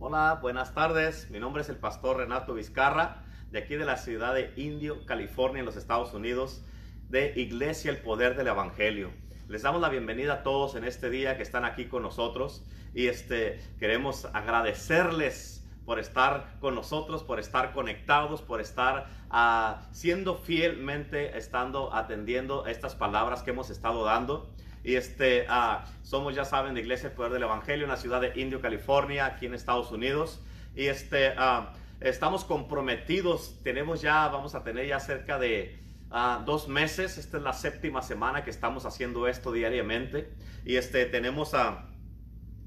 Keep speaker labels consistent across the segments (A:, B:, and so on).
A: Hola, buenas tardes. Mi nombre es el pastor Renato Vizcarra, de aquí de la ciudad de Indio, California, en los Estados Unidos, de Iglesia El Poder del Evangelio. Les damos la bienvenida a todos en este día que están aquí con nosotros y este queremos agradecerles por estar con nosotros, por estar conectados, por estar ah, siendo fielmente, estando atendiendo estas palabras que hemos estado dando. Y este, ah, somos, ya saben, de Iglesia El Poder del Evangelio en la ciudad de Indio, California, aquí en Estados Unidos. Y este, ah, estamos comprometidos, tenemos ya, vamos a tener ya cerca de ah, dos meses. Esta es la séptima semana que estamos haciendo esto diariamente. Y este, tenemos,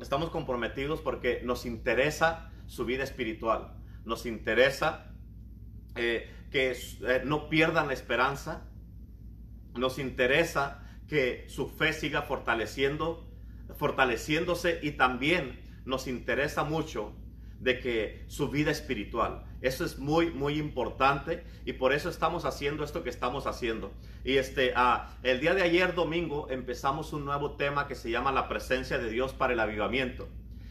A: estamos comprometidos porque nos interesa su vida espiritual. Nos interesa eh, que eh, no pierdan la esperanza. Nos interesa que su fe siga fortaleciendo, fortaleciéndose y también nos interesa mucho de que su vida espiritual. Eso es muy, muy importante y por eso estamos haciendo esto que estamos haciendo. Y este, ah, el día de ayer, domingo, empezamos un nuevo tema que se llama la presencia de Dios para el avivamiento.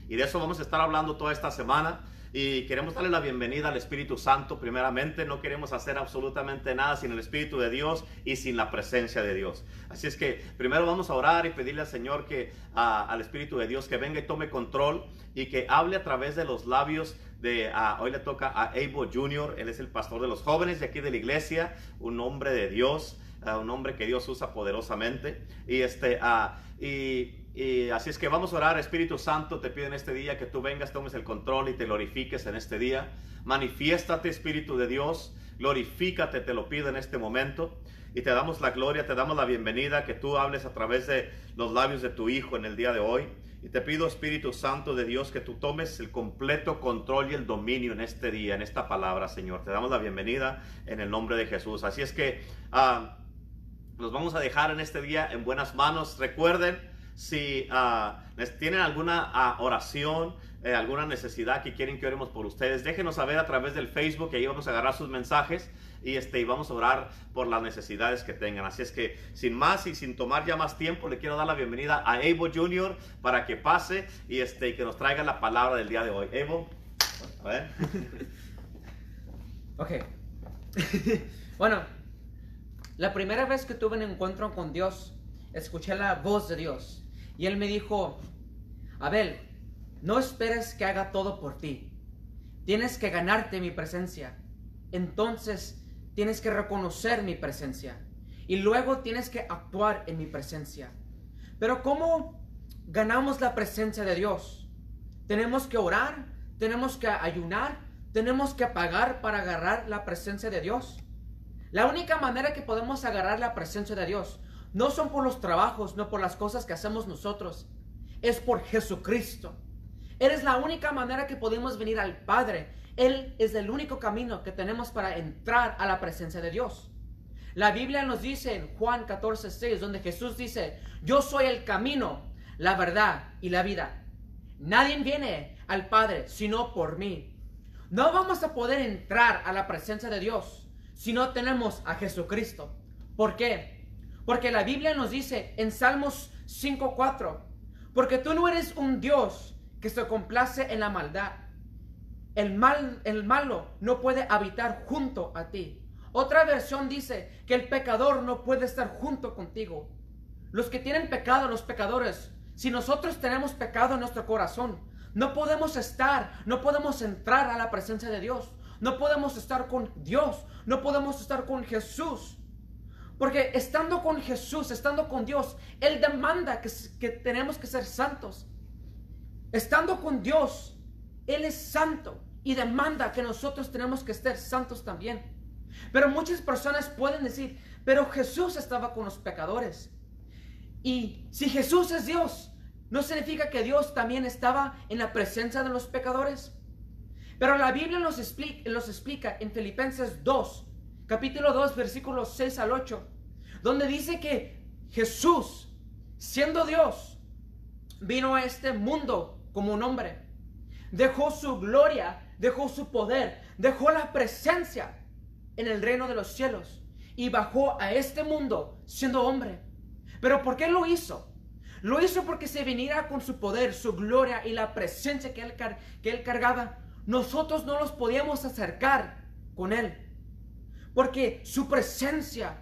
A: Y de eso vamos a estar hablando toda esta semana y queremos darle la bienvenida al Espíritu Santo primeramente. No queremos hacer absolutamente nada sin el Espíritu de Dios y sin la presencia de Dios. Así es que primero vamos a orar y pedirle al Señor que al Espíritu de Dios que venga y tome control y que hable a través de los labios de hoy le toca a Abel Jr. Él es el pastor de los jóvenes de aquí de la iglesia, un hombre de Dios, un hombre que Dios usa poderosamente y este y así es que vamos a orar, Espíritu Santo, te pido en este día que tú vengas, tomes el control y te glorifiques en este día. Manifiéstate, Espíritu de Dios, glorifícate, te lo pido en este momento. Y te damos la gloria, te damos la bienvenida, que tú hables a través de los labios de tu Hijo en el día de hoy. Y te pido, Espíritu Santo de Dios, que tú tomes el completo control y el dominio en este día, en esta palabra, Señor. Te damos la bienvenida en el nombre de Jesús. Así es que ah, nos vamos a dejar en este día en buenas manos. Recuerden, si ah, tienen alguna ah, oración, eh, alguna necesidad que quieren que oremos por ustedes, déjenos saber a través del Facebook, ahí vamos a agarrar sus mensajes y, este, y vamos a orar por las necesidades que tengan. Así es que sin más y sin tomar ya más tiempo, le quiero dar la bienvenida a Evo Jr. para que pase y, este, y que nos traiga la palabra del día de hoy. Evo, a ver.
B: ok. bueno, la primera vez que tuve un encuentro con Dios, escuché la voz de Dios. Y él me dijo, Abel, no esperes que haga todo por ti. Tienes que ganarte mi presencia. Entonces tienes que reconocer mi presencia. Y luego tienes que actuar en mi presencia. Pero ¿cómo ganamos la presencia de Dios? Tenemos que orar, tenemos que ayunar, tenemos que pagar para agarrar la presencia de Dios. La única manera que podemos agarrar la presencia de Dios no son por los trabajos, no por las cosas que hacemos nosotros. Es por Jesucristo. Él es la única manera que podemos venir al Padre. Él es el único camino que tenemos para entrar a la presencia de Dios. La Biblia nos dice en Juan 14, 6, donde Jesús dice, yo soy el camino, la verdad y la vida. Nadie viene al Padre sino por mí. No vamos a poder entrar a la presencia de Dios si no tenemos a Jesucristo. ¿Por qué? Porque la Biblia nos dice en Salmos 5.4, porque tú no eres un Dios que se complace en la maldad. El, mal, el malo no puede habitar junto a ti. Otra versión dice que el pecador no puede estar junto contigo. Los que tienen pecado, los pecadores, si nosotros tenemos pecado en nuestro corazón, no podemos estar, no podemos entrar a la presencia de Dios. No podemos estar con Dios, no podemos estar con Jesús. Porque estando con Jesús, estando con Dios, Él demanda que, tenemos que ser santos. Estando con Dios, Él es santo y demanda que nosotros tenemos que ser santos también. Pero muchas personas pueden decir, pero Jesús estaba con los pecadores. Y si Jesús es Dios, ¿no significa que Dios también estaba en la presencia de los pecadores? Pero la Biblia nos explica, explica en Filipenses 2, capítulo 2, versículos 6 al 8, donde dice que Jesús, siendo Dios, vino a este mundo como un hombre. Dejó su gloria, dejó su poder, dejó la presencia en el reino de los cielos y bajó a este mundo siendo hombre. Pero ¿por qué lo hizo? Lo hizo porque se viniera con su poder, su gloria y la presencia que él, que él cargaba. Nosotros no nos podíamos acercar con él. Porque su presencia,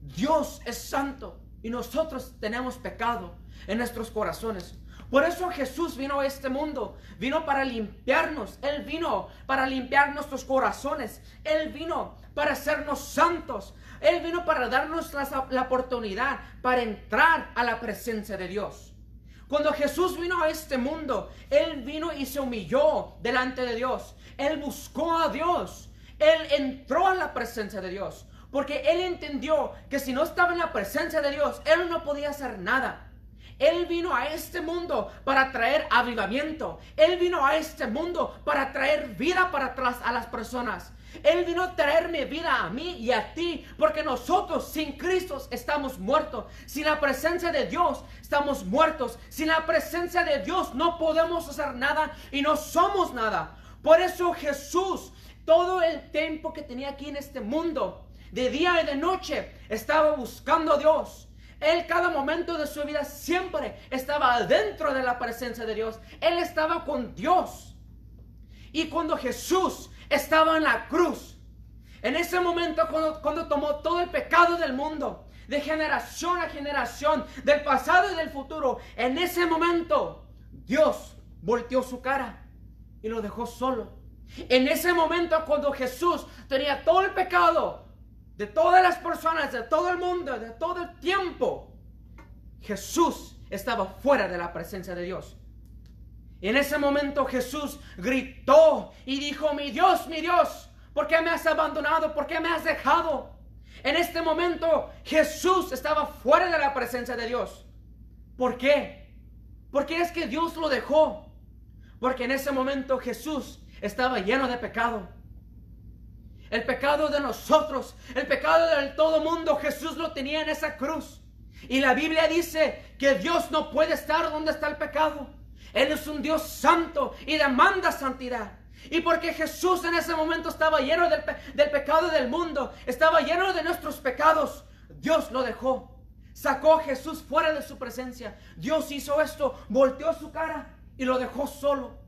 B: Dios es santo y nosotros tenemos pecado en nuestros corazones. Por eso Jesús vino a este mundo, vino para limpiarnos, Él vino para limpiar nuestros corazones, Él vino para hacernos santos, Él vino para darnos la, la oportunidad para entrar a la presencia de Dios. Cuando Jesús vino a este mundo, Él vino y se humilló delante de Dios, Él buscó a Dios, Él entró a la presencia de Dios, porque Él entendió que si no estaba en la presencia de Dios, Él no podía hacer nada. Él vino a este mundo para traer avivamiento. Él vino a este mundo para traer vida para atrás a las personas. Él vino a traerme vida a mí y a ti, porque nosotros sin Cristo estamos muertos. Sin la presencia de Dios estamos muertos. Sin la presencia de Dios no podemos hacer nada y no somos nada. Por eso Jesús, todo el tiempo que tenía aquí en este mundo, de día y de noche, estaba buscando a Dios. Él cada momento de su vida siempre estaba dentro de la presencia de Dios. Él estaba con Dios. Y cuando Jesús estaba en la cruz, en ese momento cuando, cuando tomó todo el pecado del mundo, de generación a generación, del pasado y del futuro, en ese momento Dios volteó su cara y lo dejó solo. En ese momento cuando Jesús tenía todo el pecado, de todas las personas, de todo el mundo, de todo el tiempo, Jesús estaba fuera de la presencia de Dios. En ese momento Jesús gritó y dijo, mi Dios, mi Dios, ¿por qué me has abandonado? ¿Por qué me has dejado? En este momento Jesús estaba fuera de la presencia de Dios. ¿Por qué? Porque es que Dios lo dejó. Porque en ese momento Jesús estaba lleno de pecado el pecado de nosotros, el pecado del todo mundo, Jesús lo tenía en esa cruz. Y la Biblia dice que Dios no puede estar donde está el pecado. Él es un Dios santo y demanda santidad. Y porque Jesús en ese momento estaba lleno del, del, pecado del mundo, estaba lleno de nuestros pecados, Dios lo dejó. Sacó a Jesús fuera de su presencia. Dios hizo esto, volteó su cara y lo dejó solo.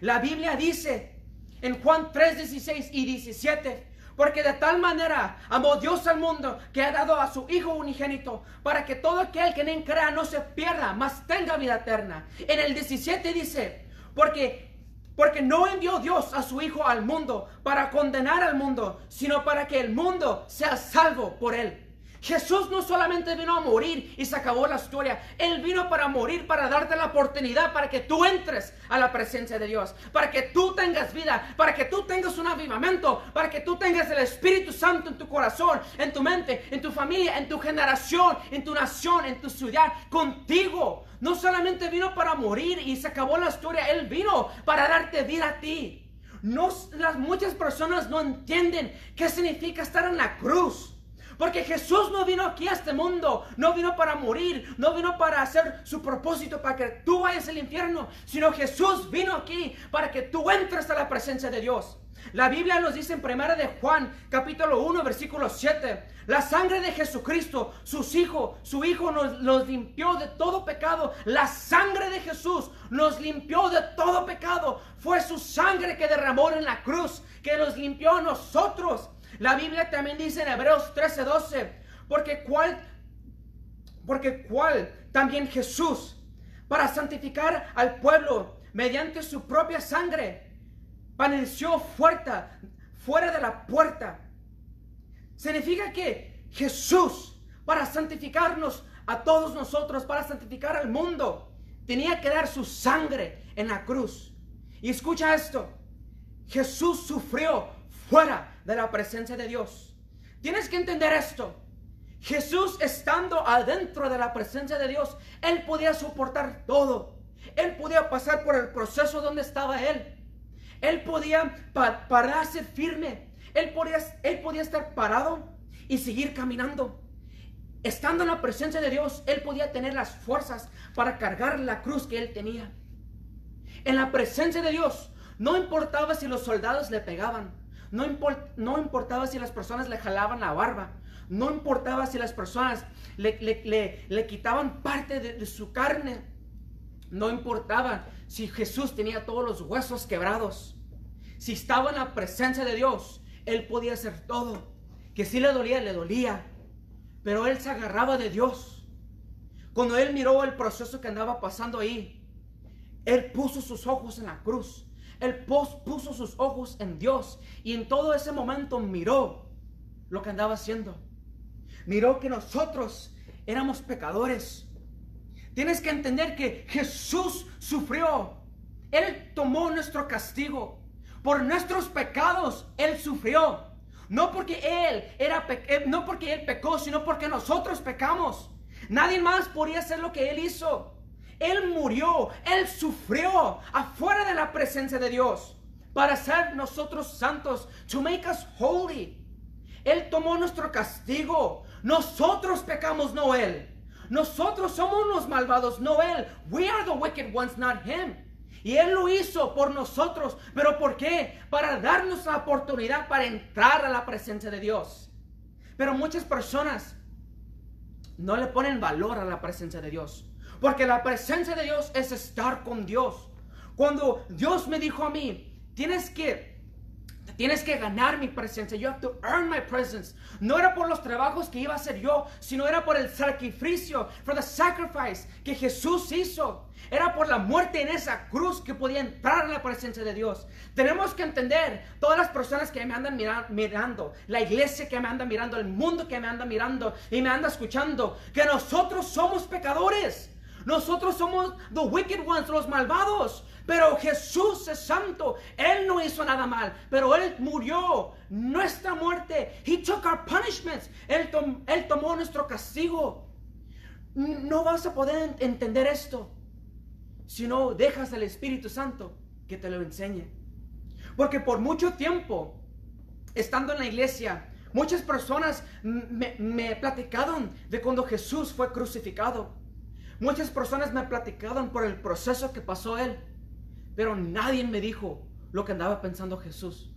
B: La Biblia dice en Juan 3, 16 y 17. Porque de tal manera amó Dios al mundo que ha dado a su Hijo unigénito para que todo aquel que en él crea no se pierda, mas tenga vida eterna. En el 17 dice, porque, porque no envió Dios a su Hijo al mundo para condenar al mundo, sino para que el mundo sea salvo por él. Jesús no solamente vino a morir y se acabó la historia. Él vino para morir, para darte la oportunidad para que tú entres a la presencia de Dios, para que tú tengas vida, para que tú tengas un avivamiento, para que tú tengas el Espíritu Santo en tu corazón, en tu mente, en tu familia, en tu generación, en tu nación, en tu ciudad, contigo. No solamente vino para morir y se acabó la historia, Él vino para darte vida a ti. No, las, muchas personas no entienden qué significa estar en la cruz. Porque Jesús no vino aquí a este mundo, no vino para morir, no vino para hacer su propósito para que tú vayas al infierno, sino Jesús vino aquí para que tú entres a la presencia de Dios. La Biblia nos dice en primera de Juan, capítulo 1, versículo 7, la sangre de Jesucristo, sus hijos, su hijo nos, nos limpió de todo pecado. La sangre de Jesús nos limpió de todo pecado. Fue su sangre que derramó en la cruz, que nos limpió a nosotros. La Biblia también dice en Hebreos 13:12, porque cuál, porque cuál también Jesús, para santificar al pueblo mediante su propia sangre, padeció fuera, fuera de la puerta. Significa que Jesús, para santificarnos a todos nosotros, para santificar al mundo, tenía que dar su sangre en la cruz. Y escucha esto, Jesús sufrió fuera de la presencia de Dios. Tienes que entender esto. Jesús estando adentro de la presencia de Dios, Él podía soportar todo. Él podía pasar por el proceso donde estaba Él. Él podía pararse firme. Podía, él podía estar parado y seguir caminando. Estando en la presencia de Dios, Él podía tener las fuerzas para cargar la cruz que Él tenía. En la presencia de Dios, no importaba si los soldados le pegaban, no, importaba si las personas le jalaban la barba. No importaba si las personas le, le- le- le quitaban parte de, de su carne. No importaba si Jesús tenía todos los huesos quebrados. Si estaba en la presencia de Dios, Él podía hacer todo. Que si le dolía, le dolía. Pero Él se agarraba de Dios. Cuando Él miró el proceso que andaba pasando ahí, Él puso sus ojos en la cruz. Él puso sus ojos en Dios. Y en todo ese momento miró lo que andaba haciendo. Miró que nosotros éramos pecadores. Tienes que entender que Jesús sufrió. Él tomó nuestro castigo. Por nuestros pecados Él sufrió. No porque Él era eh, no porque Él pecó, sino porque nosotros pecamos. Nadie más podía hacer lo que Él hizo. Él murió, Él sufrió afuera de la presencia de Dios para ser nosotros santos, to make us holy. Él tomó nuestro castigo. Nosotros pecamos, no Él. Nosotros somos los malvados, no Él. We are the wicked ones, not Him. Y Él lo hizo por nosotros. ¿Pero por qué? Para darnos la oportunidad para entrar a la presencia de Dios. Pero muchas personas no le ponen valor a la presencia de Dios. Porque la presencia de Dios es estar con Dios. Cuando Dios me dijo a mí, tienes que Tienes que ganar mi presencia. You have to earn my presence. No era por los trabajos que iba a hacer yo, sino era por el sacrificio, for the sacrifice que Jesús hizo. Era por la muerte en esa cruz que podía entrar en la presencia de Dios. Tenemos que entender, todas las personas que me andan mira- mirando, la iglesia que me anda mirando, el mundo que me anda mirando y me anda escuchando, que nosotros somos pecadores. Nosotros somos the wicked ones, los malvados. Pero Jesús es santo. Él no hizo nada mal. Pero Él murió nuestra muerte. He took our punishments. Él, tom- él tomó nuestro castigo. No vas a poder en- entender esto si no dejas al Espíritu Santo que te lo enseñe. Porque por mucho tiempo, estando en la iglesia, muchas personas me, me platicaron de cuando Jesús fue crucificado. Muchas personas me platicaron por el proceso que pasó él, pero nadie me dijo lo que andaba pensando Jesús.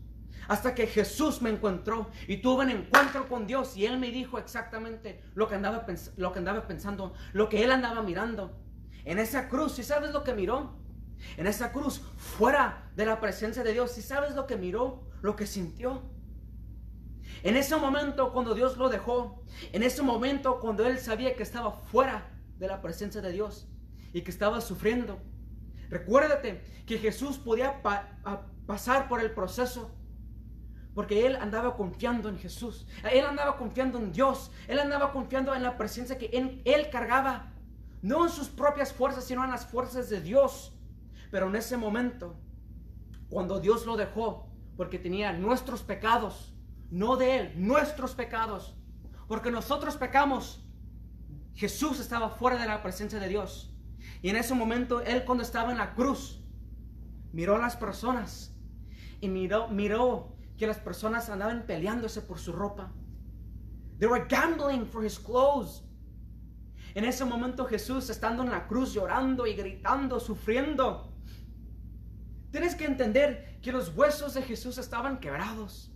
B: Hasta que Jesús me encontró y tuve un encuentro con Dios y Él me dijo exactamente lo que andaba, pens- lo que andaba pensando, lo que Él andaba mirando. En esa cruz, ¿y sabes lo que miró? En esa cruz, fuera de la presencia de Dios, ¿y sabes lo que miró? Lo que sintió. En ese momento cuando Dios lo dejó, en ese momento cuando él sabía que estaba fuera de la presencia de Dios y que estaba sufriendo, recuérdate que Jesús podía pa- pasar por el proceso porque él andaba confiando en Jesús, él andaba confiando en Dios, él andaba confiando en la presencia que él, él cargaba, no en sus propias fuerzas, sino en las fuerzas de Dios. Pero en ese momento, cuando Dios lo dejó, porque tenía nuestros pecados, no de Él, nuestros pecados, porque nosotros pecamos, Jesús estaba fuera de la presencia de Dios. Y en ese momento, Él cuando estaba en la cruz, miró a las personas y miró, miró que las personas andaban peleándose por su ropa. They were gambling for his clothes. En ese momento Jesús estando en la cruz llorando y gritando, sufriendo. Tienes que entender que los huesos de Jesús estaban quebrados.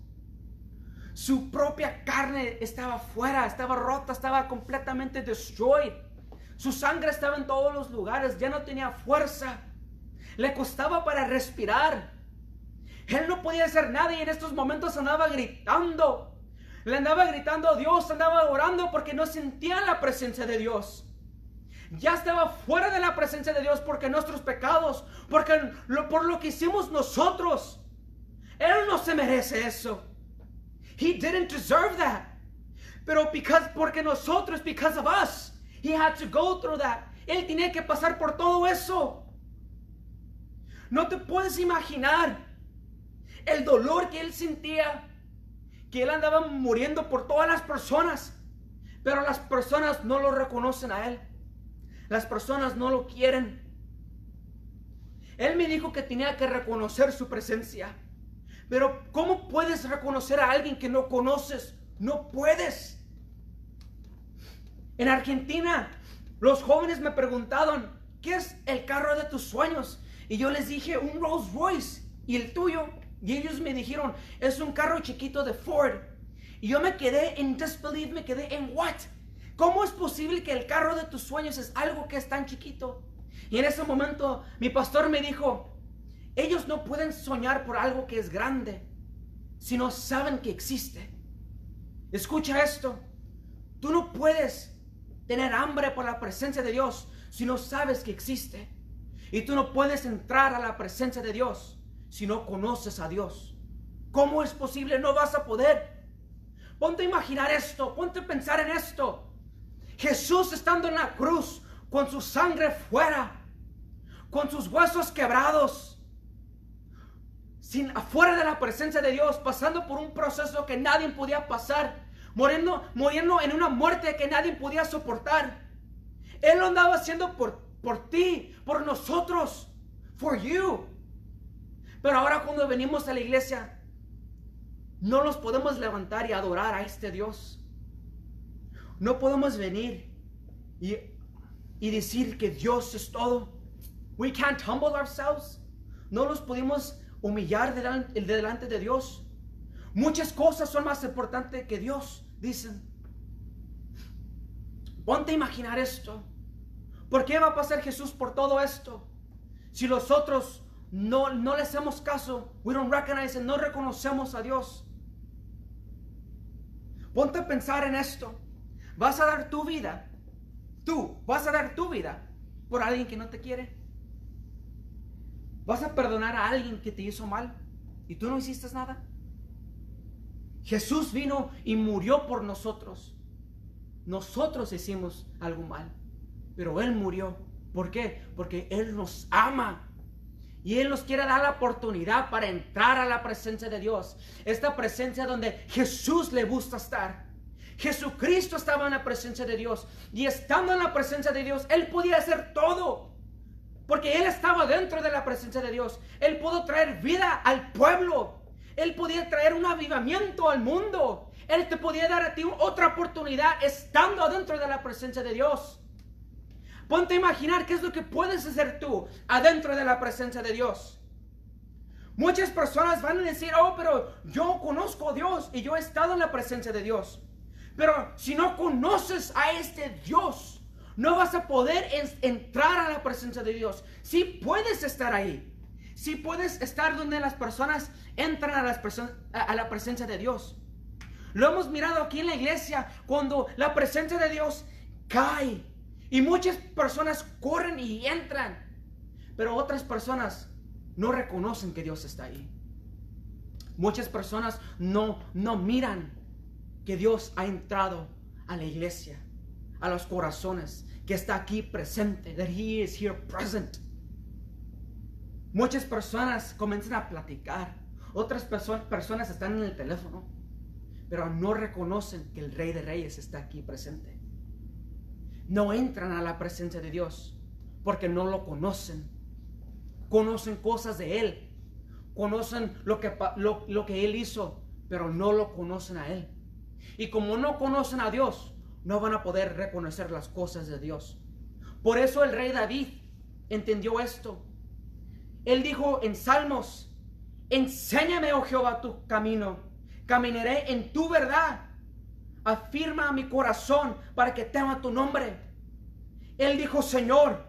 B: Su propia carne estaba fuera, estaba rota, estaba completamente destroyed. Su sangre estaba en todos los lugares, ya no tenía fuerza. Le costaba para respirar. Él no podía hacer nada y en estos momentos andaba gritando. Le andaba gritando a Dios, andaba orando porque no sentía la presencia de Dios. Ya estaba fuera de la presencia de Dios porque nuestros pecados, porque por lo que hicimos nosotros. Él no se merece eso. He didn't deserve that. Pero because, porque nosotros, because of us, he had to go through that. Él tenía que pasar por todo eso. No te puedes imaginar el dolor que él sentía, que él andaba muriendo por todas las personas, pero las personas no lo reconocen a él. Las personas no lo quieren. Él me dijo que tenía que reconocer su presencia. Pero ¿cómo puedes reconocer a alguien que no conoces? No puedes. En Argentina, los jóvenes me preguntaron, ¿qué es el carro de tus sueños? Y yo les dije, un Rolls Royce. ¿Y el tuyo? Y ellos me dijeron, es un carro chiquito de Ford. Y yo me quedé en disbelief, me quedé en what? ¿Cómo es posible que el carro de tus sueños es algo que es tan chiquito? Y en ese momento mi pastor me dijo, ellos no pueden soñar por algo que es grande si no saben que existe. Escucha esto, tú no puedes tener hambre por la presencia de Dios si no sabes que existe. Y tú no puedes entrar a la presencia de Dios si no conoces a Dios. ¿Cómo es posible? No vas a poder. Ponte a imaginar esto, ponte a pensar en esto. Jesús estando en la cruz con su sangre fuera, con sus huesos quebrados, afuera de la presencia de Dios, pasando por un proceso que nadie podía pasar, muriendo, muriendo en una muerte que nadie podía soportar. Él lo andaba haciendo por, por ti, por nosotros, for you. Pero ahora cuando venimos a la iglesia, no nos podemos levantar y adorar a este Dios. No podemos venir y, y decir que Dios es todo. We can't humble ourselves. No nos podemos humillar delante, delante de Dios. Muchas cosas son más importantes que Dios, dicen. Ponte a imaginar esto. ¿Por qué va a pasar Jesús por todo esto? Si nosotros no, no le hacemos caso, we don't recognize no reconocemos a Dios. Ponte a pensar en esto. Vas a dar tu vida, tú vas a dar tu vida por alguien que no te quiere. ¿Vas a perdonar a alguien que te hizo mal y tú no hiciste nada? Jesús vino y murió por nosotros. Nosotros hicimos algo mal, pero Él murió. ¿Por qué? Porque Él nos ama. Y Él nos quiere dar la oportunidad para entrar a la presencia de Dios. Esta presencia donde Jesús le gusta estar. Jesucristo estaba en la presencia de Dios. Y estando en la presencia de Dios, Él podía hacer todo. Porque Él estaba dentro de la presencia de Dios. Él pudo traer vida al pueblo. Él podía traer un avivamiento al mundo. Él te podía dar a ti otra oportunidad estando dentro de la presencia de Dios. Ponte a imaginar qué es lo que puedes hacer tú adentro de la presencia de Dios. Muchas personas van a decir, oh, pero yo conozco a Dios y yo he estado en la presencia de Dios. Pero si no conoces a este Dios, no vas a poder entrar a la presencia de Dios. Si puedes estar ahí. Si puedes estar donde las personas entran a, las a la presencia de Dios. Lo hemos mirado aquí en la iglesia cuando la presencia de Dios cae. Y muchas personas corren y entran. Pero otras personas no reconocen que Dios está ahí. Muchas personas no, no miran que Dios ha entrado a la iglesia, a los corazones, que está aquí presente, that He is here present. Muchas personas comienzan a platicar, otras personas están en el teléfono, pero no reconocen que el Rey de Reyes está aquí presente. No entran a la presencia de Dios porque no lo conocen. Conocen cosas de Él, conocen lo que, lo, lo que Él hizo, pero no lo conocen a Él. Y como no conocen a Dios, no van a poder reconocer las cosas de Dios. Por eso el rey David entendió esto. Él dijo en Salmos, enséñame, oh Jehová, tu camino, caminaré en tu verdad. Afirma mi corazón para que tema tu nombre. Él dijo, Señor,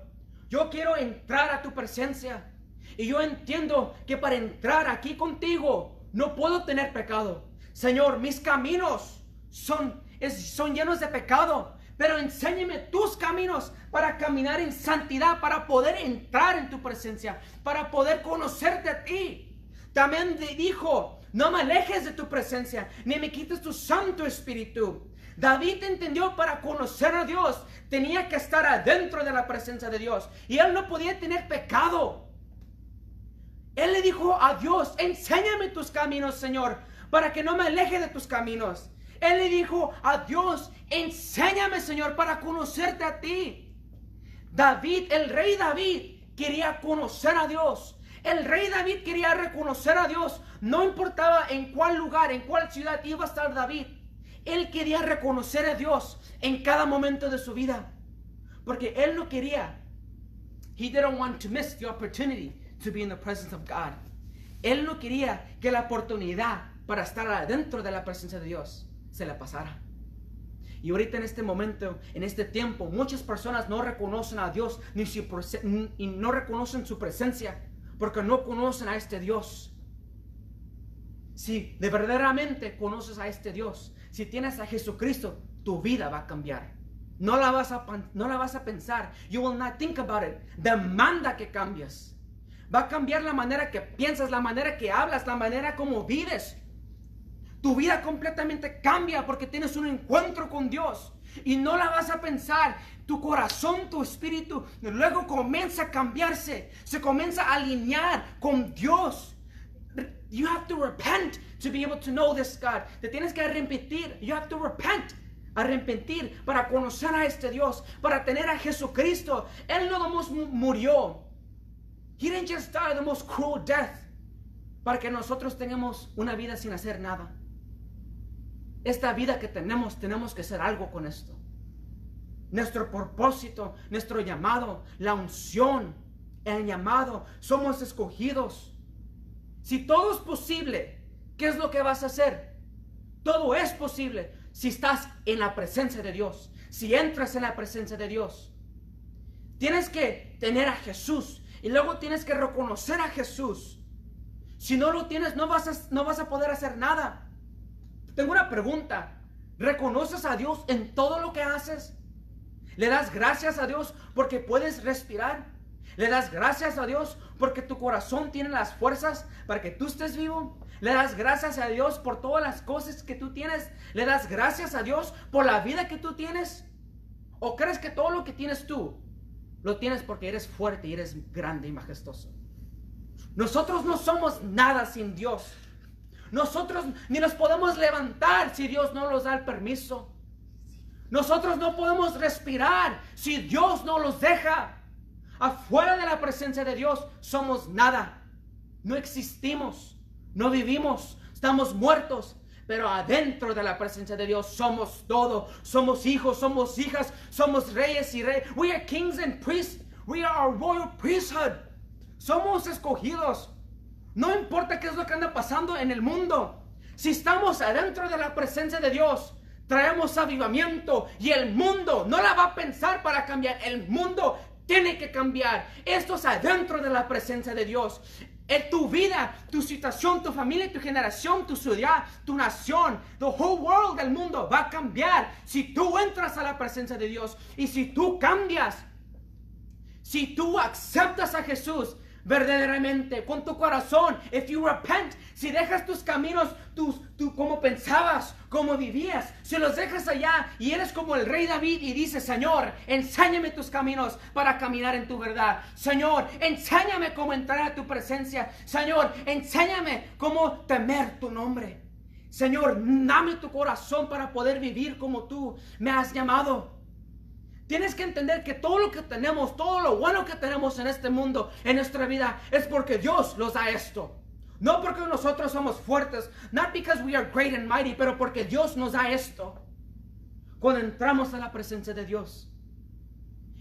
B: yo quiero entrar a tu presencia. Y yo entiendo que para entrar aquí contigo no puedo tener pecado. Señor, mis caminos son, son llenos de pecado. Pero enséñame tus caminos para caminar en santidad, para poder entrar en tu presencia, para poder conocerte a ti. También dijo, no me alejes de tu presencia, ni me quites tu Santo Espíritu. David entendió para conocer a Dios, tenía que estar adentro de la presencia de Dios. Y él no podía tener pecado. Él le dijo a Dios, enséñame tus caminos, Señor, para que no me aleje de tus caminos. Él le dijo a Dios, enséñame Señor para conocerte a ti. David, el rey David, quería conocer a Dios. El rey David quería reconocer a Dios. No importaba en cuál lugar, en cuál ciudad iba a estar David. Él quería reconocer a Dios en cada momento de su vida. Porque él no quería. He didn't want to miss the opportunity to be in the presence of God. Él no quería que la oportunidad para estar adentro de la presencia de Dios se le pasara. Y ahorita en este momento, en este tiempo, muchas personas no reconocen a Dios ni y no reconocen su presencia porque no conocen a este Dios. Si de verdaderamente conoces a este Dios, si tienes a Jesucristo, tu vida va a cambiar. No la vas a, no la vas a pensar. You will not think about it. Demanda que cambies. Va a cambiar la manera que piensas, la manera que hablas, la manera como vives. Tu vida completamente cambia porque tienes un encuentro con Dios. Y no la vas a pensar. Tu corazón, tu espíritu, luego comienza a cambiarse. Se comienza a alinear con Dios. You have to repent to be able to know this God. Te tienes que arrepentir. You have to repent. Arrepentir para conocer a este Dios, para tener a Jesucristo. Él no nos murió. He didn't just die the most cruel death para que nosotros tengamos una vida sin hacer nada. Esta vida que tenemos, tenemos que hacer algo con esto. Nuestro propósito, nuestro llamado, la unción, el llamado, somos escogidos. Si todo es posible, ¿qué es lo que vas a hacer? Todo es posible si estás en la presencia de Dios, si entras en la presencia de Dios. Tienes que tener a Jesús y luego tienes que reconocer a Jesús. Si no lo tienes, no vas a, no vas a poder hacer nada. Tengo una pregunta. ¿Reconoces a Dios en todo lo que haces? ¿Le das gracias a Dios porque puedes respirar? ¿Le das gracias a Dios porque tu corazón tiene las fuerzas para que tú estés vivo? ¿Le das gracias a Dios por todas las cosas que tú tienes? ¿Le das gracias a Dios por la vida que tú tienes? ¿O crees que todo lo que tienes tú lo tienes porque eres fuerte y eres grande y majestuoso? Nosotros no somos nada sin Dios. Nosotros ni nos podemos levantar si Dios no nos da el permiso. Nosotros no podemos respirar si Dios no los deja. Afuera de la presencia de Dios somos nada. No existimos, no vivimos, estamos muertos. Pero adentro de la presencia de Dios somos todo. Somos hijos, somos hijas, somos reyes y reyes. We are kings and priests. We are a royal priesthood. Somos escogidos. No importa qué es lo que anda pasando en el mundo. Si estamos adentro de la presencia de Dios, traemos avivamiento y el mundo no la va a pensar para cambiar. El mundo tiene que cambiar. Esto es adentro de la presencia de Dios. En tu vida, tu situación, tu familia, tu generación, tu ciudad, tu nación, the whole world, el mundo va a cambiar si tú entras a la presencia de Dios y si tú cambias. Si tú aceptas a Jesús, verdaderamente con tu corazón. If you repent, si dejas tus caminos, tus, tú como pensabas, como vivías, si los dejas allá y eres como el rey David y dices, Señor, enséñame tus caminos para caminar en tu verdad. Señor, enséñame cómo entrar a tu presencia. Señor, enséñame cómo temer tu nombre. Señor, dame tu corazón para poder vivir como tú me has llamado. Tienes que entender que todo lo que tenemos, todo lo bueno que tenemos en este mundo, en nuestra vida, es porque Dios nos da esto. No porque nosotros somos fuertes, not because we are great and mighty, pero porque Dios nos da esto. Cuando entramos a la presencia de Dios.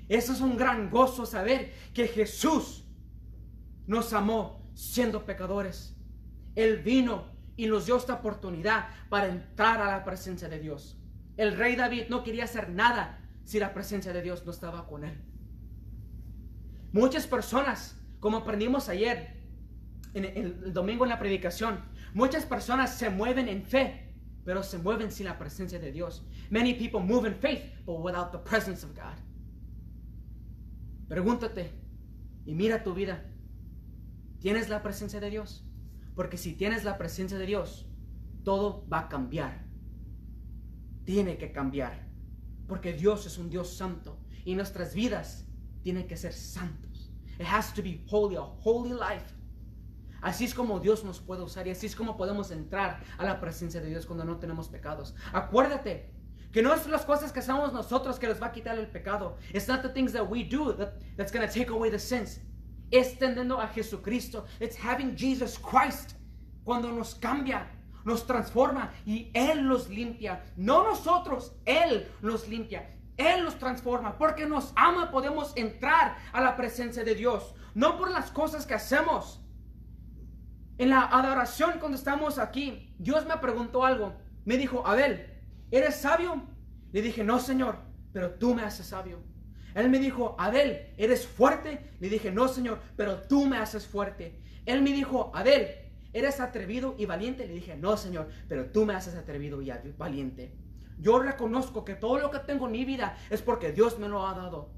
B: Eso es un gran gozo saber que Jesús nos amó siendo pecadores. Él vino y nos dio esta oportunidad para entrar a la presencia de Dios. El rey David no quería hacer nada si la presencia de Dios no estaba con él. Muchas personas, como aprendimos ayer, en el, domingo en la predicación, muchas personas se mueven en fe, pero se mueven sin la presencia de Dios. Many people move in faith, but without the presence of God. Pregúntate y mira tu vida. ¿Tienes la presencia de Dios? Porque si tienes la presencia de Dios, todo va a cambiar. Tiene que cambiar. Porque Dios es un Dios santo y nuestras vidas tienen que ser santos. It has to be holy, a holy life. Así es como Dios nos puede usar y así es como podemos entrar a la presencia de Dios cuando no tenemos pecados. Acuérdate que no es las cosas que hacemos nosotros que les va a quitar el pecado. It's not the things that we do that, that's going to take away the sins. Es teniendo a Jesucristo. It's having Jesus Christ cuando nos cambia nos transforma y Él nos limpia. No nosotros, Él nos limpia. Él nos transforma. Porque nos ama podemos entrar a la presencia de Dios. No por las cosas que hacemos. En la adoración cuando estamos aquí, Dios me preguntó algo. Me dijo, Abel, ¿eres sabio? Le dije, no, Señor, pero tú me haces sabio. Él me dijo, Abel, ¿eres fuerte? Le dije, no, Señor, pero tú me haces fuerte. Él me dijo, Abel, ¿eres atrevido y valiente? Le dije, no, Señor, pero tú me haces atrevido y valiente. Yo reconozco que todo lo que tengo en mi vida es porque Dios me lo ha dado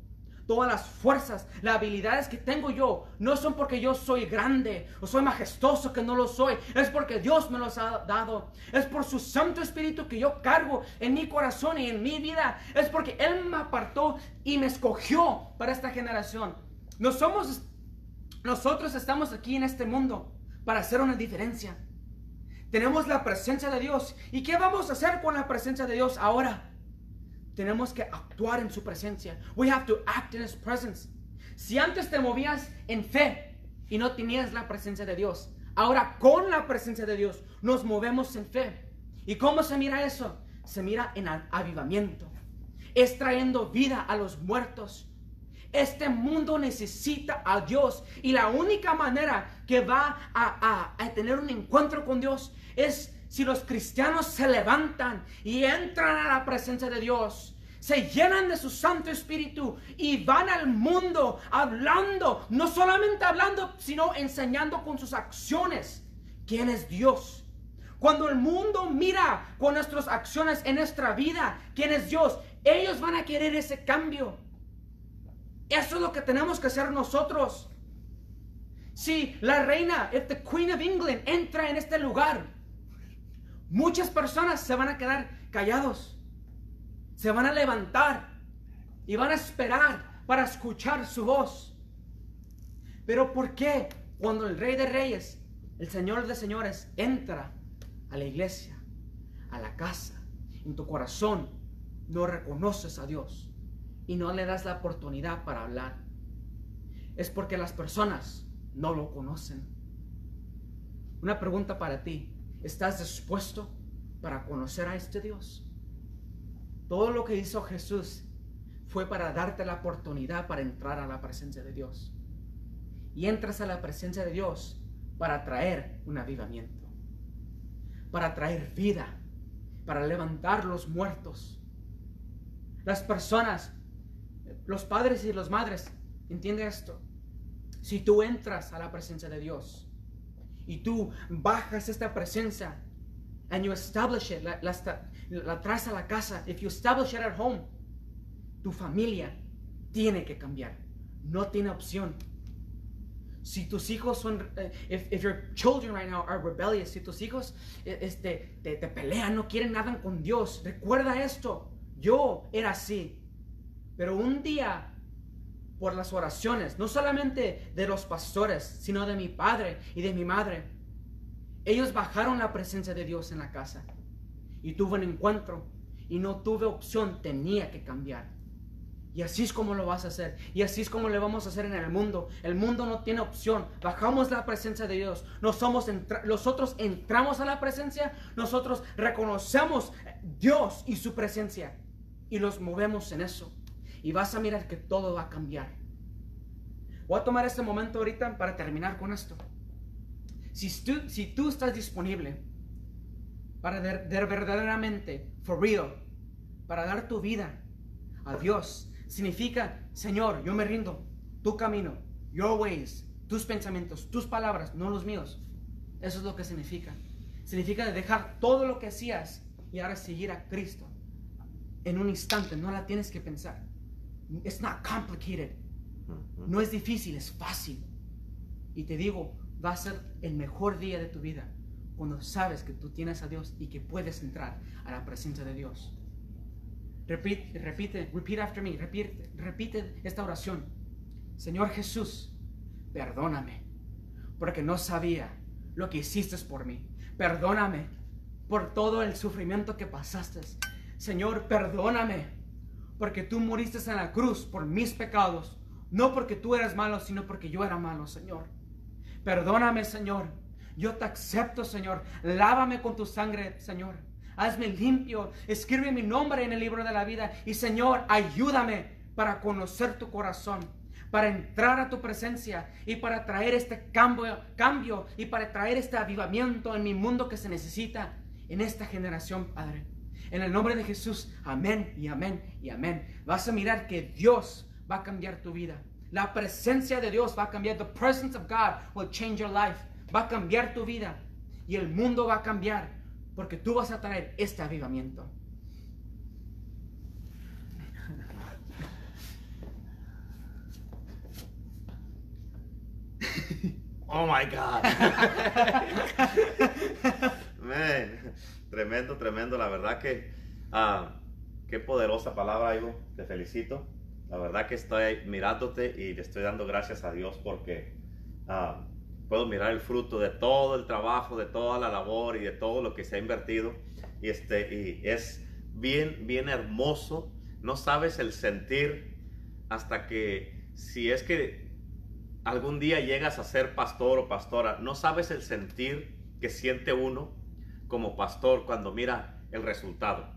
B: todas las fuerzas, las habilidades que tengo yo, no son porque yo soy grande o soy majestuoso, que no lo soy. Es porque Dios me los ha dado. Es por su Santo Espíritu que yo cargo en mi corazón y en mi vida. Es porque Él me apartó y me escogió para esta generación. No somos, nosotros estamos aquí en este mundo para hacer una diferencia. Tenemos la presencia de Dios. ¿Y qué vamos a hacer con la presencia de Dios ahora? tenemos que actuar en su presencia. We have to act in his presence. Si antes te movías en fe y no tenías la presencia de Dios, ahora con la presencia de Dios nos movemos en fe. ¿Y cómo se mira eso? Se mira en avivamiento. Es trayendo vida a los muertos. Este mundo necesita a Dios y la única manera que va a, tener un encuentro con Dios es si los cristianos se levantan y entran a la presencia de Dios, se llenan de su Santo Espíritu y van al mundo hablando, no solamente hablando, sino enseñando con sus acciones quién es Dios. Cuando el mundo mira con nuestras acciones en nuestra vida quién es Dios, ellos van a querer ese cambio. Eso es lo que tenemos que hacer nosotros. Si la reina, if the Queen of England entra en este lugar, Muchas personas se van a quedar callados. Se van a levantar y van a esperar para escuchar su voz. Pero ¿por qué cuando el Rey de Reyes, el Señor de Señores, entra a la iglesia, a la casa, en tu corazón, no reconoces a Dios y no le das la oportunidad para hablar? Es porque las personas no lo conocen. Una pregunta para ti. ¿Estás dispuesto para conocer a este Dios? Todo lo que hizo Jesús fue para darte la oportunidad para entrar a la presencia de Dios. Y entras a la presencia de Dios para traer un avivamiento, para traer vida, para levantar los muertos. Las personas, los padres y las madres, entiende esto. Si tú entras a la presencia de Dios, y tú bajas esta presencia and you establish it, la, la, traes a la casa, if you establish it at home, tu familia tiene que cambiar. No tiene opción. Si tus hijos son, uh, if, if, your children right now are rebellious, si tus hijos eh, este, te, te pelean, no quieren nada con Dios, recuerda esto. Yo era así. Pero un día por las oraciones, no solamente de los pastores, sino de mi padre y de mi madre. Ellos bajaron la presencia de Dios en la casa y tuve un encuentro y no tuve opción, tenía que cambiar. Y así es como lo vas a hacer. Y así es como le vamos a hacer en el mundo. El mundo no tiene opción. Bajamos la presencia de Dios. somos nosotros entramos a la presencia. Nosotros reconocemos Dios y su presencia. Y los movemos en eso y vas a mirar que todo va a cambiar. Voy a tomar este momento ahorita para terminar con esto. Si tú, si tú estás disponible para dar verdaderamente, for real, para dar tu vida a Dios, significa, Señor, yo me rindo, tu camino, your ways, tus pensamientos, tus palabras, no los míos. Eso es lo que significa. Significa dejar todo lo que hacías y ahora seguir a Cristo. En un instante, no la tienes que pensar. It's not complicated. No es difícil, es fácil. Y te digo, va a ser el mejor día de tu vida cuando sabes que tú tienes a Dios y que puedes entrar a la presencia de Dios. Repite, repite, repeat after me, repite, repite esta oración. Señor Jesús, perdóname, porque no sabía lo que hiciste por mí. Perdóname por todo el sufrimiento que pasaste. Señor, perdóname porque tú moriste en la cruz por mis pecados, no porque tú eras malo, sino porque yo era malo, Señor. Perdóname, Señor. Yo te acepto, Señor. Lávame con tu sangre, Señor. Hazme limpio. Escribe mi nombre en el libro de la vida. Y, Señor, ayúdame para conocer tu corazón, para entrar a tu presencia y para traer este cambio, cambio y para traer este avivamiento en mi mundo que se necesita en esta generación, Padre. En el nombre de Jesús, amén y amén y amén. Vas a mirar que Dios va a cambiar tu vida. La presencia de Dios va a cambiar. The presence of God will change your life. Va a cambiar tu vida. Y el mundo va a cambiar. Porque tú vas a traer este avivamiento.
A: Oh my God. Man, tremendo, tremendo. La verdad que ah, qué poderosa palabra, Ivo. Te felicito. La verdad que estoy mirándote y le estoy dando gracias a Dios porque ah, puedo mirar el fruto de todo el trabajo, de toda la labor y de todo lo que se ha invertido. Y, este, y es bien, bien hermoso. No sabes el sentir hasta que, si es que algún día llegas a ser pastor o pastora, no sabes el sentir que siente uno como pastor cuando mira el resultado.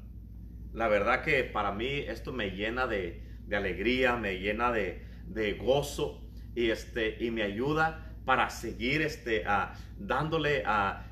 A: La verdad que para mí esto me llena de, de alegría, me llena de, de, gozo y, este, y me ayuda para seguir este, a, dándole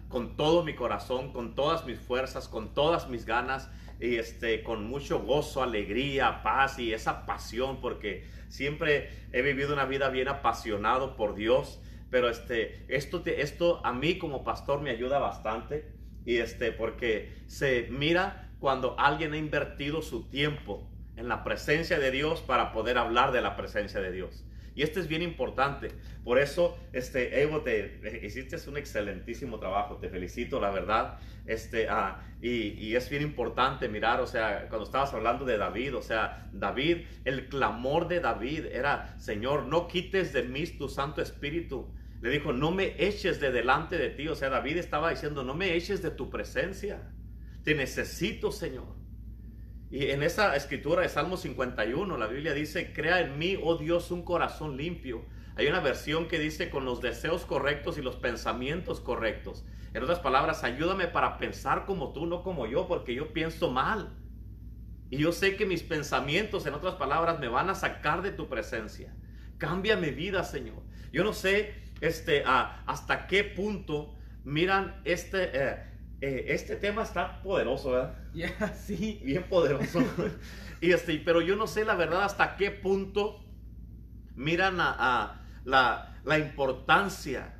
A: con todo mi corazón, con todas mis fuerzas, con todas mis ganas y este, con mucho gozo, alegría, paz y esa pasión, porque siempre he vivido una vida bien apasionado por Dios, pero este, esto, esto a mí como pastor me ayuda bastante y este, porque se mira cuando alguien ha invertido su tiempo en la presencia de Dios para poder hablar de la presencia de Dios. Y esto es bien importante. Por eso, este, Evo, te eh, hiciste un excelentísimo trabajo. Te felicito, la verdad. Este, ah, y, y, es bien importante mirar, o sea, cuando estabas hablando de David, o sea, David, el clamor de David era, Señor, no quites de mí tu Santo Espíritu. Le dijo, no me eches de delante de ti. O sea, David estaba diciendo, no me eches de tu presencia. Te necesito, Señor. Y en esa escritura de Salmo 51, la Biblia dice, crea en mí, oh Dios, un corazón limpio. Hay una versión que dice con los deseos correctos y los pensamientos correctos. En otras palabras, ayúdame para pensar como tú, no como yo, porque yo pienso mal. Y yo sé que mis pensamientos, en otras palabras, me van a sacar de tu presencia. Cambia mi vida, Señor. Yo no sé este, hasta qué punto miran este, eh, eh, este tema está poderoso, ¿verdad?
B: Yeah, sí.
A: Bien poderoso. y este, pero yo no sé la verdad hasta qué punto miran a, la, la importancia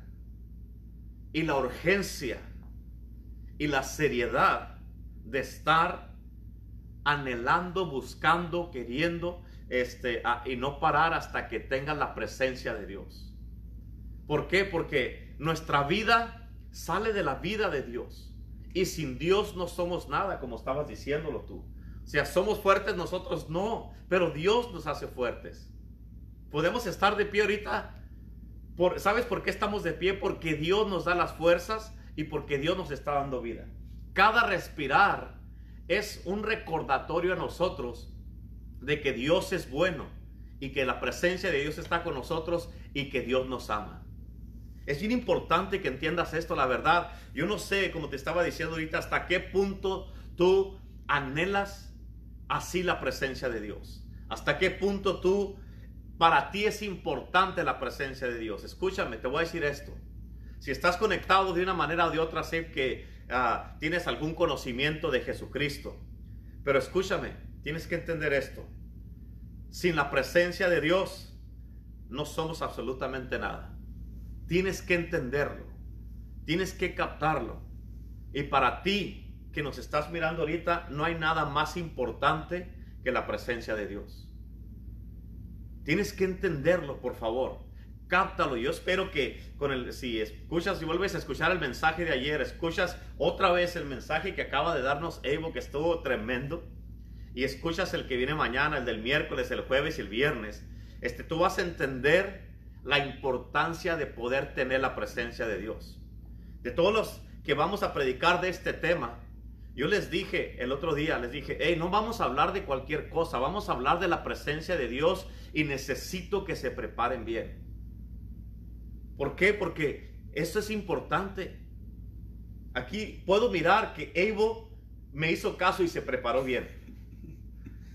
A: y la urgencia y la seriedad de estar anhelando, buscando, queriendo, este, y no parar hasta que tengan la presencia de Dios. ¿Por qué? Porque nuestra vida sale de la vida de Dios. Y sin Dios no somos nada, como estabas diciéndolo tú. O sea, somos fuertes nosotros, no, pero Dios nos hace fuertes. Podemos estar de pie ahorita. ¿Sabes por qué estamos de pie? Porque Dios nos da las fuerzas y porque Dios nos está dando vida. Cada respirar es un recordatorio a nosotros de que Dios es bueno y que la presencia de Dios está con nosotros y que Dios nos ama. Es bien importante que entiendas esto, la verdad. Yo no sé, como te estaba diciendo ahorita, hasta qué punto tú anhelas así la presencia de Dios. Hasta qué punto tú, para ti es importante la presencia de Dios. Escúchame, te voy a decir esto. Si estás conectado de una manera o de otra, sé que ah, tienes algún conocimiento de Jesucristo. Pero escúchame, tienes que entender esto. Sin la presencia de Dios, no somos absolutamente nada. Tienes que entenderlo. Tienes que captarlo. Y para ti que nos estás mirando ahorita, no hay nada más importante que la presencia de Dios. Tienes que entenderlo, por favor. Cáptalo. Yo espero que con el, si escuchas y vuelves a escuchar el mensaje de ayer, escuchas otra vez el mensaje que acaba de darnos Evo, que estuvo tremendo, y escuchas el que viene mañana, el del miércoles, el jueves y el viernes, este, tú vas a entender la importancia de poder tener la presencia de Dios. De todos los que vamos a predicar de este tema, yo les dije el otro día, les dije, hey, no vamos a hablar de cualquier cosa, vamos a hablar de la presencia de Dios y necesito que se preparen bien. ¿Por qué? Porque eso es importante. Aquí puedo mirar que Evo me hizo caso y se preparó bien.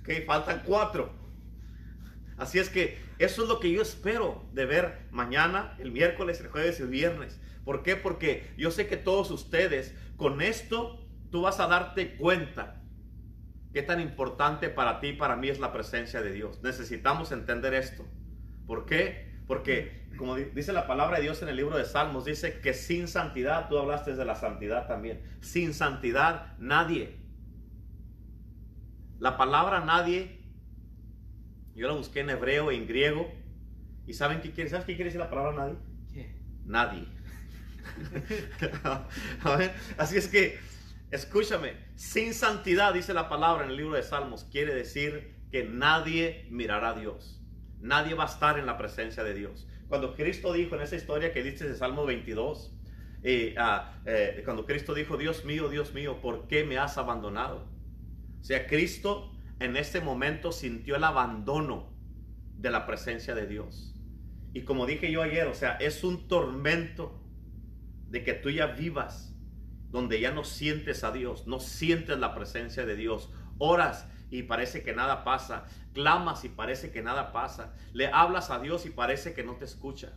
A: Que faltan cuatro. Así es que eso es lo que yo espero de ver mañana, el miércoles, el jueves y el viernes. ¿Por qué? Porque yo sé que todos ustedes, con esto, tú vas a darte cuenta ¿Qué tan importante para ti y para mí es la presencia de Dios? Necesitamos entender esto. ¿Por qué? Porque, como dice la palabra de Dios en el libro de Salmos, dice que sin santidad, tú hablaste de la santidad también, sin santidad nadie. La palabra nadie, yo la busqué en hebreo y en griego. ¿Y saben qué quiere? ¿Sabes qué quiere decir la palabra nadie?
B: ¿Qué?
A: Nadie. A ver, así es que, escúchame, sin santidad, dice la palabra en el libro de Salmos, quiere decir que nadie mirará a Dios. Nadie va a estar en la presencia de Dios. Cuando Cristo dijo en esa historia que dice de Salmo 22, eh, ah, eh, cuando Cristo dijo, Dios mío, Dios mío, ¿por qué me has abandonado? O sea, Cristo en ese momento sintió el abandono de la presencia de Dios. Y como dije yo ayer, o sea, es un tormento de que tú ya vivas donde ya no sientes a Dios, no sientes la presencia de Dios, oras y parece que nada pasa, clamas y parece que nada pasa, le hablas a Dios y parece que no te escucha.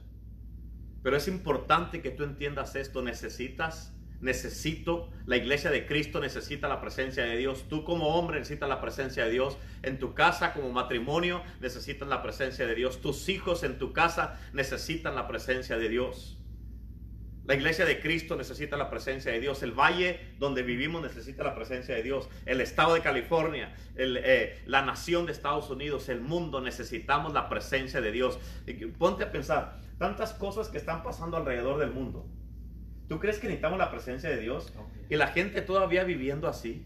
A: Pero es importante que tú entiendas esto, necesitas necesito, la iglesia de Cristo necesita la presencia de Dios, tú como hombre necesitas la presencia de Dios, en tu casa como matrimonio necesitas la presencia de Dios, tus hijos en tu casa necesitan la presencia de Dios. La iglesia de Cristo necesita la presencia de Dios. El valle donde vivimos necesita la presencia de Dios. El estado de California, eh, la nación de Estados Unidos, el mundo, necesitamos la presencia de Dios. Ponte a pensar, tantas cosas que están pasando alrededor del mundo. ¿Tú crees que necesitamos la presencia de Dios? Y la gente todavía viviendo así.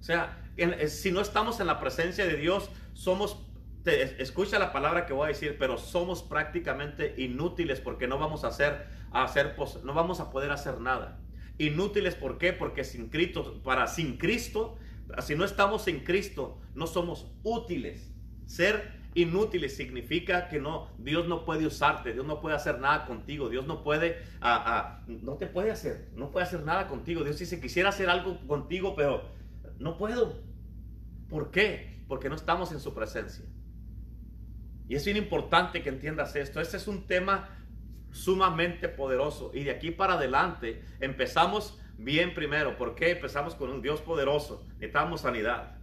A: O sea, eh, si no estamos en la presencia de Dios, somos escucha la palabra que voy a decir, pero somos prácticamente inútiles porque no vamos a hacer, a hacer no vamos a poder hacer nada. Inútiles, ¿por qué? Porque sin Cristo, para sin Cristo, si no estamos en Cristo, no somos útiles. Ser inútiles significa que no, Dios no puede usarte, Dios no puede hacer nada contigo, Dios no puede, no te puede hacer, no puede hacer nada contigo. Dios dice, quisiera hacer algo contigo, pero no puedo. ¿Por qué? Porque no estamos en su presencia. Y es importante que entiendas esto. Este es un tema sumamente poderoso. Y de aquí para adelante empezamos bien primero. ¿Por qué? Empezamos con un Dios poderoso. Necesitamos sanidad.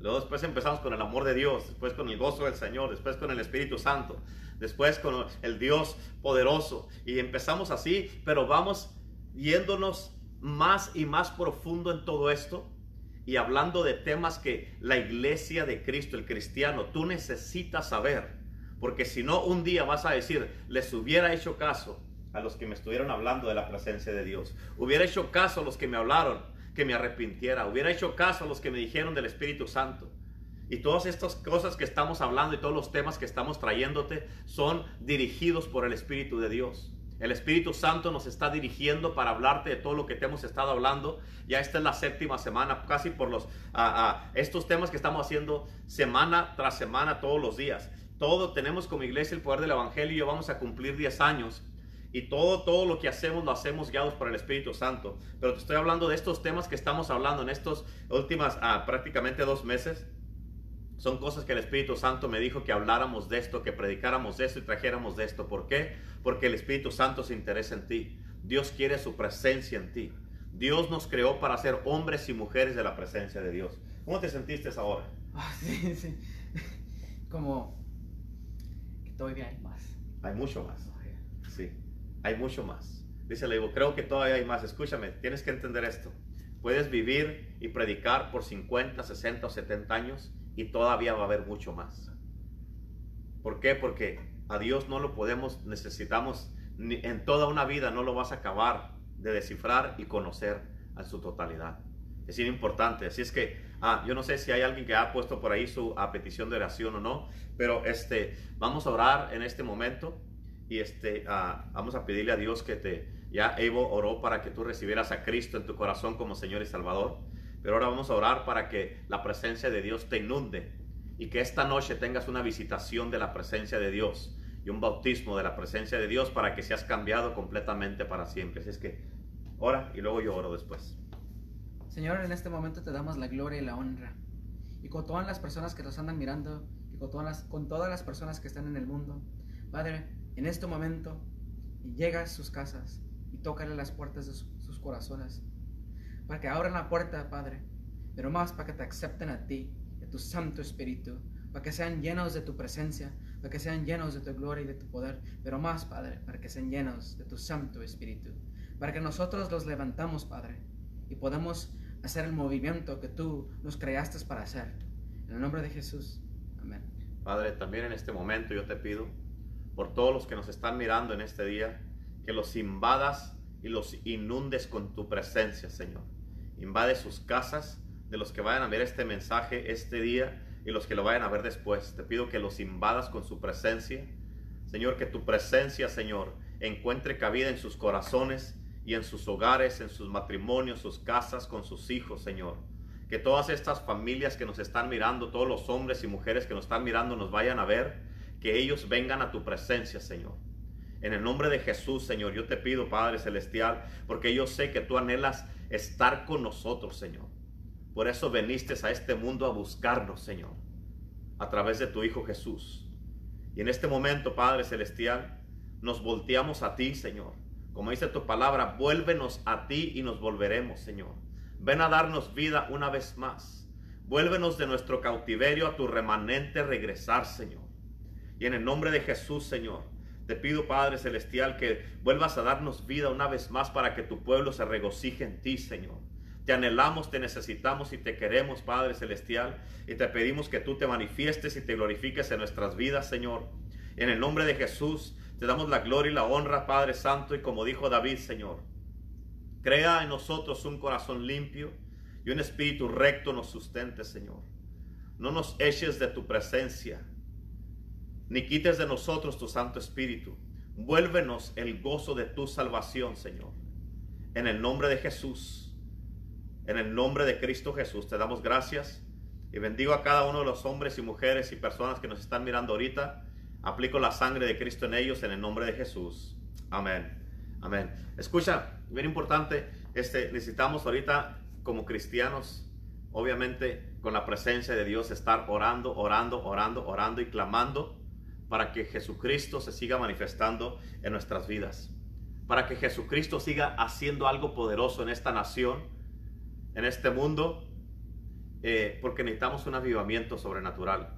A: Luego después empezamos con el amor de Dios, después con el gozo del Señor, después con el Espíritu Santo, después con el Dios poderoso. Y empezamos así, pero vamos yéndonos más y más profundo en todo esto y hablando de temas que la iglesia de Cristo, el cristiano, tú necesitas saber. Porque si no, un día vas a decir, les hubiera hecho caso a los que me estuvieron hablando de la presencia de Dios. Hubiera hecho caso a los que me hablaron que me arrepintiera. Hubiera hecho caso a los que me dijeron del Espíritu Santo. Y todas estas cosas que estamos hablando y todos los temas que estamos trayéndote son dirigidos por el Espíritu de Dios. El Espíritu Santo nos está dirigiendo para hablarte de todo lo que te hemos estado hablando. Ya esta es la séptima semana, casi por los estos temas que estamos haciendo semana tras semana, todos los días. Todo tenemos como iglesia el poder del Evangelio y vamos a cumplir 10 años. Y todo, todo lo que hacemos lo hacemos guiados por el Espíritu Santo. Pero te estoy hablando de estos temas que estamos hablando en estos últimas ah, prácticamente dos meses. Son cosas que el Espíritu Santo me dijo que habláramos de esto, que predicáramos de esto y trajéramos de esto. ¿Por qué? Porque el Espíritu Santo se interesa en ti. Dios quiere su presencia en ti. Dios nos creó para ser hombres y mujeres de la presencia de Dios. ¿Cómo te sentiste ahora?
B: Ah, sí, sí. Como que todavía hay más.
A: Hay mucho más. Sí, hay mucho más. Dice, digo, creo que todavía hay más. Escúchame, tienes que entender esto. Puedes vivir y predicar por 50, 60 o 70 años y todavía va a haber mucho más. ¿Por qué? Porque a Dios no lo podemos, necesitamos, en toda una vida no lo vas a acabar de descifrar y conocer a su totalidad. Es importante. Así es que, ah, yo no sé si hay alguien que ha puesto por ahí su petición de oración o no, pero este, vamos a orar en este momento y este, ah, vamos a pedirle a Dios que te, ya Evo oró para que tú recibieras a Cristo en tu corazón como Señor y Salvador. Pero ahora vamos a orar para que la presencia de Dios te inunde y que esta noche tengas una visitación de la presencia de Dios y un bautismo de la presencia de Dios para que seas cambiado completamente para siempre. Así es que ora y luego yo oro después.
B: Señor, en este momento te damos la gloria y la honra. Y con todas las personas que nos andan mirando, y con todas las, con todas las personas que están en el mundo, Padre, en este momento llega a sus casas y tócale las puertas de sus corazones para que abran la puerta, Padre, pero más para que te acepten a ti, de tu Santo Espíritu, para que sean llenos de tu presencia, para que sean llenos de tu gloria y de tu poder, pero más, Padre, para que sean llenos de tu Santo Espíritu, para que nosotros los levantamos, Padre, y podamos hacer el movimiento que tú nos creaste para hacer. En el nombre de Jesús. Amén.
A: Padre, también en este momento yo te pido por todos los que nos están mirando en este día, que los invadas y los inundes con tu presencia, Señor. Invade sus casas de los que vayan a ver este mensaje este día y los que lo vayan a ver después. Te pido que los invadas con su presencia. Señor, que tu presencia, Señor, encuentre cabida en sus corazones y en sus hogares, en sus matrimonios, sus casas, con sus hijos, Señor. Que todas estas familias que nos están mirando, todos los hombres y mujeres que nos están mirando, nos vayan a ver, que ellos vengan a tu presencia, Señor. En el nombre de Jesús, Señor, yo te pido, Padre Celestial, porque yo sé que tú anhelas estar con nosotros, Señor. Por eso veniste a este mundo a buscarnos, Señor, a través de tu Hijo Jesús. Y en este momento, Padre Celestial, nos volteamos a ti, Señor. Como dice tu palabra, vuélvenos a ti y nos volveremos, Señor. Ven a darnos vida una vez más. Vuélvenos de nuestro cautiverio a tu remanente regresar, Señor. Y en el nombre de Jesús, Señor, te pido, Padre Celestial, que vuelvas a darnos vida una vez más para que tu pueblo se regocije en ti, Señor. Te anhelamos, te necesitamos y te queremos, Padre Celestial. Y te pedimos que tú te manifiestes y te glorifiques en nuestras vidas, Señor. En el nombre de Jesús, te damos la gloria y la honra, Padre Santo. Y como dijo David, Señor, crea en nosotros un corazón limpio y un espíritu recto nos sustente, Señor. No nos eches de tu presencia, ni quites de nosotros tu Santo Espíritu. Vuélvenos el gozo de tu salvación, Señor. En el nombre de Jesús. En el nombre de Cristo Jesús te damos gracias y bendigo a cada uno de los hombres y mujeres y personas que nos están mirando ahorita. Aplico la sangre de Cristo en ellos en el nombre de Jesús. Amén. Amén. Escucha, bien importante, este, necesitamos ahorita como cristianos, obviamente con la presencia de Dios, estar orando, orando, orando, orando y clamando para que Jesucristo se siga manifestando en nuestras vidas. Para que Jesucristo siga haciendo algo poderoso en esta nación en este mundo eh, porque necesitamos un avivamiento sobrenatural.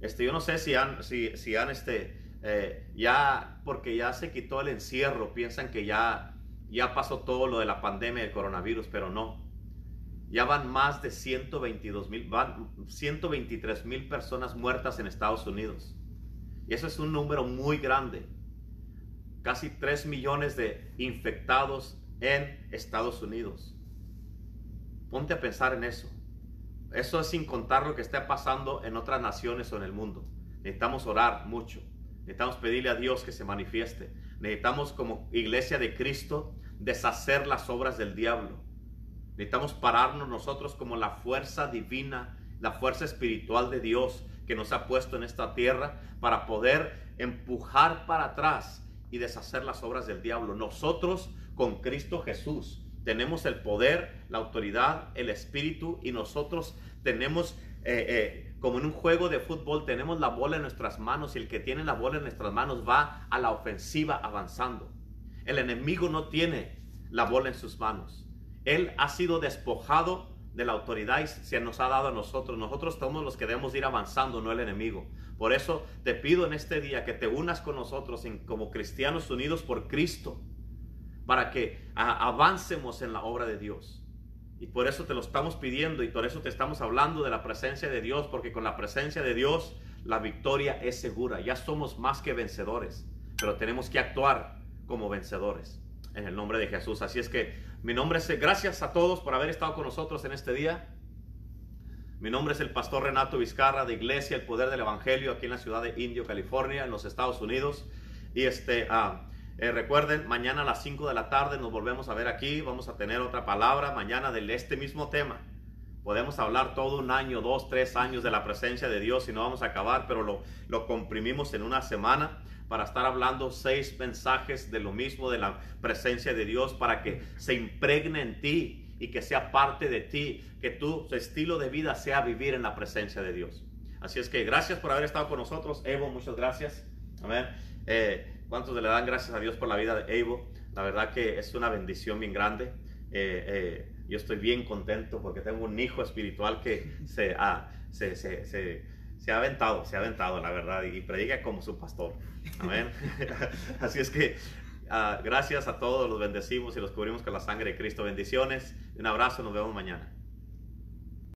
A: Este, yo no sé si han, si, han este, eh, ya, porque ya se quitó el encierro, piensan que ya, ya pasó todo lo de la pandemia del coronavirus, pero no. Ya van más de 122 mil, van 123 mil personas muertas en Estados Unidos. Y eso es un número muy grande. Casi 3 millones de infectados en Estados Unidos. Ponte a pensar en eso. Eso es sin contar lo que está pasando en otras naciones o en el mundo. Necesitamos orar mucho. Necesitamos pedirle a Dios que se manifieste. Necesitamos como iglesia de Cristo deshacer las obras del diablo. Necesitamos pararnos nosotros como la fuerza divina, la fuerza espiritual de Dios que nos ha puesto en esta tierra para poder empujar para atrás y deshacer las obras del diablo. Nosotros con Cristo Jesús tenemos el poder, la autoridad, el espíritu y nosotros tenemos, eh, eh, como en un juego de fútbol, tenemos la bola en nuestras manos y el que tiene la bola en nuestras manos va a la ofensiva avanzando. El enemigo no tiene la bola en sus manos. Él ha sido despojado de la autoridad se nos ha dado a nosotros. Nosotros somos los que debemos ir avanzando, no el enemigo. Por eso te pido en este día que te unas con nosotros como cristianos unidos por Cristo para que avancemos en la obra de Dios. Y por eso te lo estamos pidiendo y por eso te estamos hablando de la presencia de Dios, porque con la presencia de Dios la victoria es segura. Ya somos más que vencedores, pero tenemos que actuar como vencedores en el nombre de Jesús. Así es que mi nombre es, gracias a todos por haber estado con nosotros en este día. Mi nombre es el pastor Renato Vizcarra de Iglesia El Poder del Evangelio aquí en la ciudad de Indio, California, en los Estados Unidos. Y este, ah, eh, recuerden, mañana a las 5 de la tarde nos volvemos a ver aquí. Vamos a tener otra palabra mañana de este mismo tema. Podemos hablar todo un año, dos, tres años de la presencia de Dios y no vamos a acabar, pero lo, lo comprimimos en una semana para estar hablando seis mensajes de lo mismo, de la presencia de Dios, para que se impregne en ti y que sea parte de ti, que tu estilo de vida sea vivir en la presencia de Dios. Así es que gracias por haber estado con nosotros. Evo, muchas gracias. Amén. Eh, ¿Cuántos le dan gracias a Dios por la vida de Evo? La verdad que es una bendición bien grande. Eh, eh, yo estoy bien contento porque tengo un hijo espiritual que se, ha, se, se, se, se ha aventado, se ha aventado, la verdad, y predica como su pastor. Amén. Así es que ah, gracias a todos, los bendecimos y los cubrimos con la sangre de Cristo. Bendiciones, un abrazo, nos vemos mañana.